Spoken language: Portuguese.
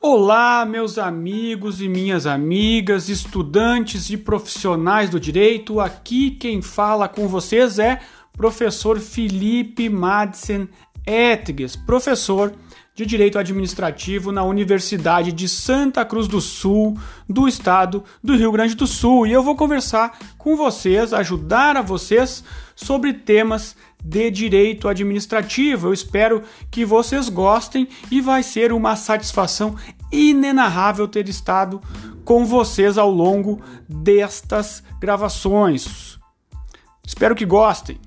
Olá, meus amigos e minhas amigas, estudantes e profissionais do direito. Aqui quem fala com vocês é professor Felipe Madsen Etges, professor de Direito Administrativo na Universidade de Santa Cruz do Sul, do estado do Rio Grande do Sul. E eu vou conversar com vocês, ajudar a vocês sobre temas de direito administrativo. Eu espero que vocês gostem e vai ser uma satisfação inenarrável ter estado com vocês ao longo destas gravações. Espero que gostem.